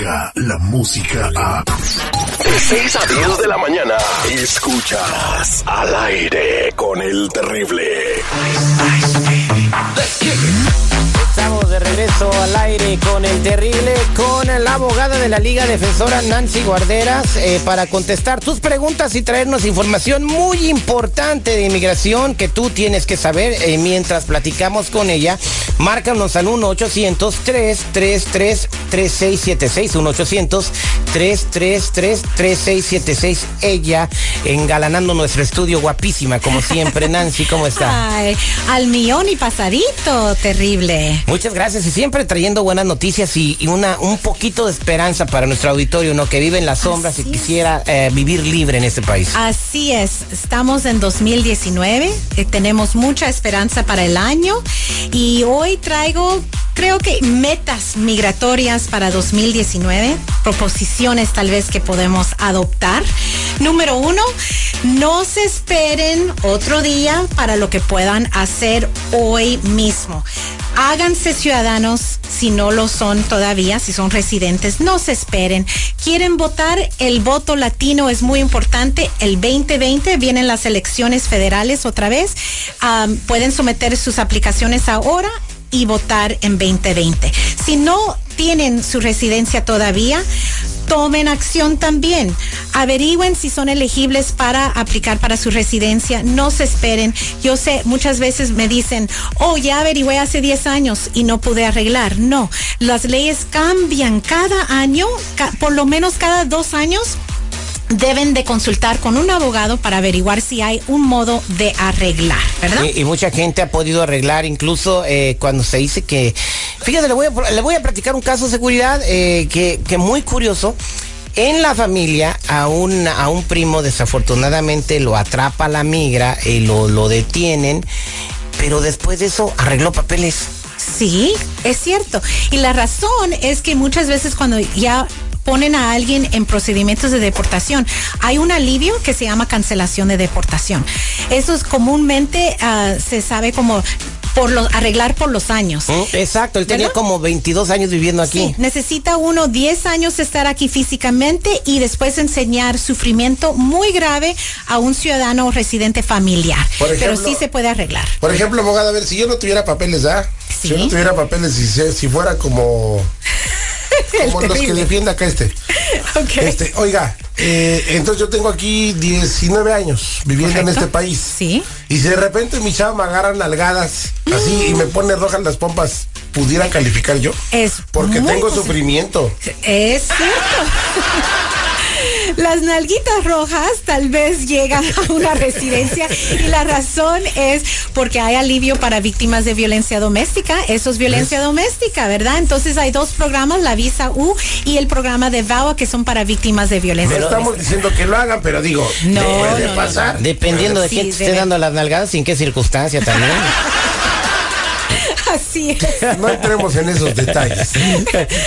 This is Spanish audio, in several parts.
escucha la música a... De 6 a 10 de la mañana, escuchas al aire con el terrible. Estamos de regreso al aire con el terrible, con la abogada de la Liga Defensora Nancy Guarderas, eh, para contestar tus preguntas y traernos información muy importante de inmigración que tú tienes que saber eh, mientras platicamos con ella. Márcanos al 1-800-333-3676, 1-800-333-3676. Ella engalanando nuestro estudio guapísima, como siempre. Nancy, ¿cómo está? Ay, al millón y pasadito, terrible. Muchas gracias y siempre trayendo buenas noticias y, y una un poquito de esperanza para nuestro auditorio, ¿no? Que vive en las sombras Así y quisiera eh, vivir libre en este país. Así es, estamos en 2019, eh, tenemos mucha esperanza para el año y hoy traigo, creo que metas migratorias para 2019, proposiciones tal vez que podemos adoptar. Número uno, no se esperen otro día para lo que puedan hacer hoy mismo. Háganse ciudadanos si no lo son todavía, si son residentes, no se esperen. ¿Quieren votar? El voto latino es muy importante. El 2020 vienen las elecciones federales otra vez. Pueden someter sus aplicaciones ahora y votar en 2020. Si no tienen su residencia todavía, tomen acción también. Averigüen si son elegibles para aplicar para su residencia. No se esperen. Yo sé, muchas veces me dicen, oh, ya averigüé hace 10 años y no pude arreglar. No, las leyes cambian cada año, por lo menos cada dos años deben de consultar con un abogado para averiguar si hay un modo de arreglar, ¿verdad? Y, y mucha gente ha podido arreglar, incluso eh, cuando se dice que. Fíjate, le voy a, le platicar un caso de seguridad eh, que, que muy curioso. En la familia, a un, primo desafortunadamente lo atrapa la migra y lo, lo detienen, pero después de eso arregló papeles. Sí, es cierto. Y la razón es que muchas veces cuando ya ponen a alguien en procedimientos de deportación, hay un alivio que se llama cancelación de deportación. Eso es comúnmente ah, se sabe como por los arreglar por los años. ¿Mm? Exacto, él tenía ¿Verdad? como 22 años viviendo aquí. Sí, necesita uno 10 años estar aquí físicamente y después enseñar sufrimiento muy grave a un ciudadano o residente familiar. Por Pero ejemplo- sí se puede arreglar. Por ejemplo, abogada, a ver, si yo no tuviera papeles, ¿ah? Si yo no tuviera papeles, si, se- si fuera como, como los que defiende acá este. Ok. Este, oiga, eh, entonces yo tengo aquí 19 años viviendo en este país. Sí. Y si de repente mi chava me agarran nalgadas así y me pone rojas las pompas, ¿pudiera calificar yo? Es Porque tengo posible. sufrimiento. Es cierto. Las nalguitas rojas tal vez llegan a una residencia y la razón es porque hay alivio para víctimas de violencia doméstica. Eso es violencia doméstica, ¿verdad? Entonces hay dos programas, la visa U y el programa de VAWA que son para víctimas de No violencia estamos doméstica. diciendo que lo hagan, pero digo, No, puede no, no, pasar. Dependiendo de Sí, quién te esté dando las nalgadas y en qué circunstancia también. Así es. No entremos en esos detalles.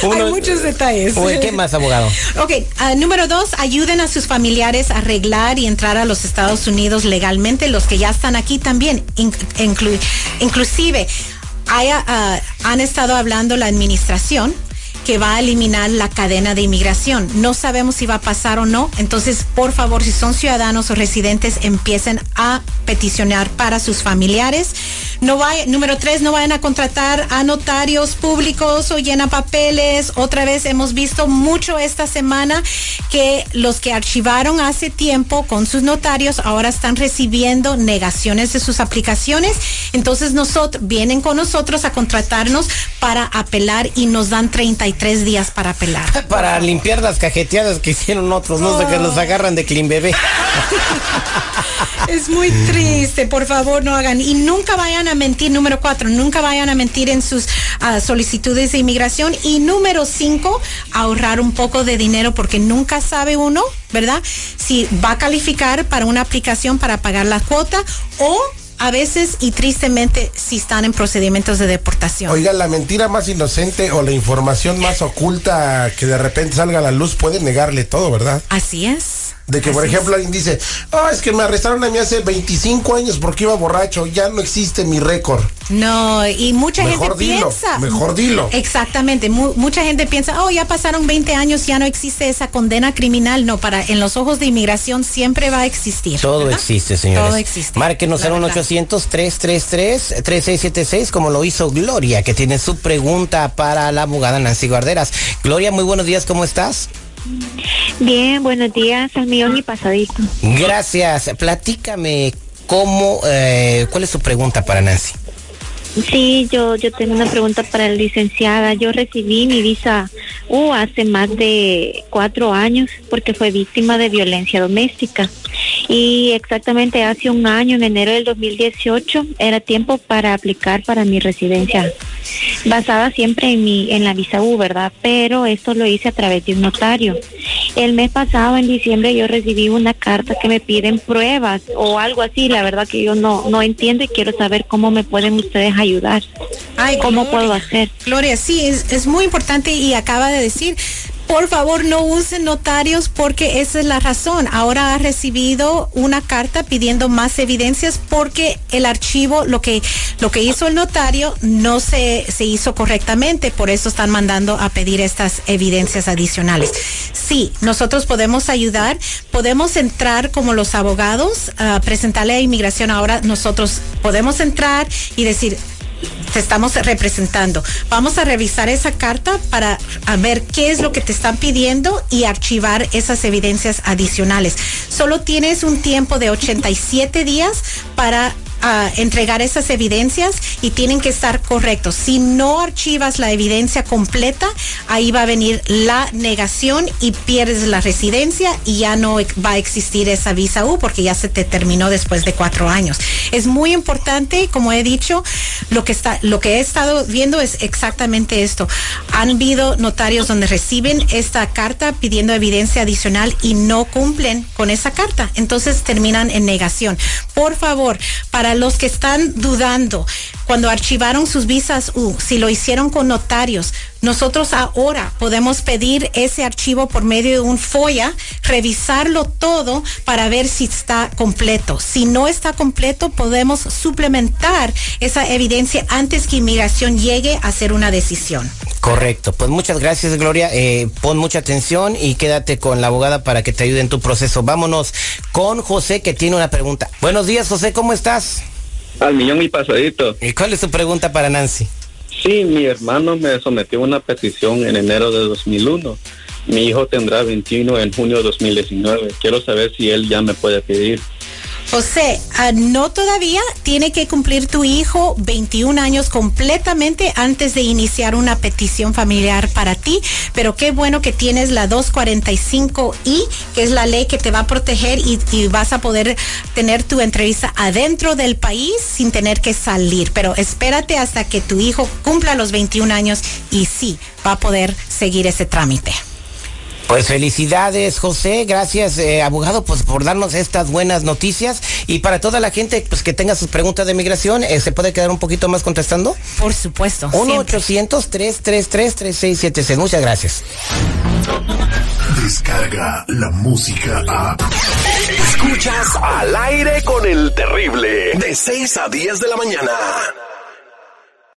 Uno- hay muchos detalles. Uy, ¿Qué más, abogado? Ok, ah, número dos, ayuden a sus familiares a arreglar y entrar a los Estados Unidos legalmente, los que ya están aquí también, in- inclu- inclusive haya, ah, han estado hablando la administración que va a eliminar la cadena de inmigración. No sabemos si va a pasar o no. Entonces, por favor, si son ciudadanos o residentes, empiecen a peticionar para sus familiares. No vaya, número tres, no vayan a contratar a notarios públicos o llena papeles. Otra vez hemos visto mucho esta semana que los que archivaron hace tiempo con sus notarios ahora están recibiendo negaciones de sus aplicaciones. Entonces nosotros vienen con nosotros a contratarnos para apelar y nos dan 33 días para apelar. Para limpiar las cajeteadas que hicieron otros, no sé, que los agarran de clean bebé. Es muy triste, por favor no hagan. Y nunca vayan a mentir, número cuatro, nunca vayan a mentir en sus ah, solicitudes de inmigración. Y número cinco, ahorrar un poco de dinero porque nunca sabe uno, ¿verdad? Si va a calificar para una aplicación para pagar la cuota o a veces y tristemente si están en procedimientos de deportación. Oiga, la mentira más inocente o la información más oculta que de repente salga a la luz puede negarle todo, ¿verdad? Así es. De que, por ejemplo, alguien dice, ah, es que me arrestaron a mí hace 25 años porque iba borracho, ya no existe mi récord. No, y mucha Mejor gente dilo, piensa. mejor dilo. Exactamente, mu- mucha gente piensa, oh, ya pasaron 20 años, ya no existe esa condena criminal. No, para en los ojos de inmigración siempre va a existir. Todo ¿verdad? existe, señores. Todo existe. Márquenos al verdad. 1-800-333-3676, como lo hizo Gloria, que tiene su pregunta para la abogada Nancy Guarderas. Gloria, muy buenos días, ¿cómo estás? Bien, buenos días, al millón y pasadito. Gracias. Platícame cómo, eh, cuál es su pregunta para Nancy. Sí, yo, yo tengo una pregunta para la licenciada. Yo recibí mi visa U hace más de cuatro años porque fue víctima de violencia doméstica. Y exactamente hace un año, en enero del 2018, era tiempo para aplicar para mi residencia. Basada siempre en mi, en la visa U, ¿verdad? Pero esto lo hice a través de un notario. El mes pasado, en diciembre, yo recibí una carta que me piden pruebas o algo así. La verdad que yo no, no entiendo y quiero saber cómo me pueden ustedes ayudar. Ay, ¿Cómo Gloria. puedo hacer? Gloria, sí, es, es muy importante y acaba de decir, por favor no usen notarios porque esa es la razón. Ahora ha recibido una carta pidiendo más evidencias porque el archivo, lo que, lo que hizo el notario no se, se hizo correctamente, por eso están mandando a pedir estas evidencias adicionales. Sí, nosotros podemos ayudar, podemos entrar como los abogados, a presentarle a inmigración. Ahora nosotros podemos entrar y decir, te estamos representando. Vamos a revisar esa carta para ver qué es lo que te están pidiendo y archivar esas evidencias adicionales. Solo tienes un tiempo de 87 días para ah, entregar esas evidencias y tienen que estar correctos. Si no archivas la evidencia completa, ahí va a venir la negación y pierdes la residencia y ya no va a existir esa visa U porque ya se te terminó después de cuatro años. Es muy importante, como he dicho, lo que está, lo que he estado viendo es exactamente esto. Han habido notarios donde reciben esta carta pidiendo evidencia adicional y no cumplen con esa carta. Entonces terminan en negación. Por favor, para los que están dudando, cuando archivaron sus visas U, si lo hicieron con notarios, nosotros ahora podemos pedir ese archivo por medio de un FOIA, revisarlo todo para ver si está completo. Si no está completo, podemos suplementar esa evidencia antes que inmigración llegue a hacer una decisión. Correcto. Pues muchas gracias, Gloria. Eh, pon mucha atención y quédate con la abogada para que te ayude en tu proceso. Vámonos con José, que tiene una pregunta. Buenos días, José, ¿cómo estás? Al millón y pasadito. ¿Y cuál es tu pregunta para Nancy? Sí, mi hermano me sometió una petición en enero de 2001. Mi hijo tendrá 21 en junio de 2019. Quiero saber si él ya me puede pedir. José, ah, no todavía tiene que cumplir tu hijo 21 años completamente antes de iniciar una petición familiar para ti, pero qué bueno que tienes la 245I, que es la ley que te va a proteger y, y vas a poder tener tu entrevista adentro del país sin tener que salir. Pero espérate hasta que tu hijo cumpla los 21 años y sí, va a poder seguir ese trámite. Pues felicidades, José. Gracias, eh, abogado, pues por darnos estas buenas noticias. Y para toda la gente pues que tenga sus preguntas de migración, eh, ¿se puede quedar un poquito más contestando? Por supuesto. siempre. 1-800-333-3676. Muchas gracias. Descarga la música a. Escuchas al aire con el terrible. De 6 a 10 de la mañana.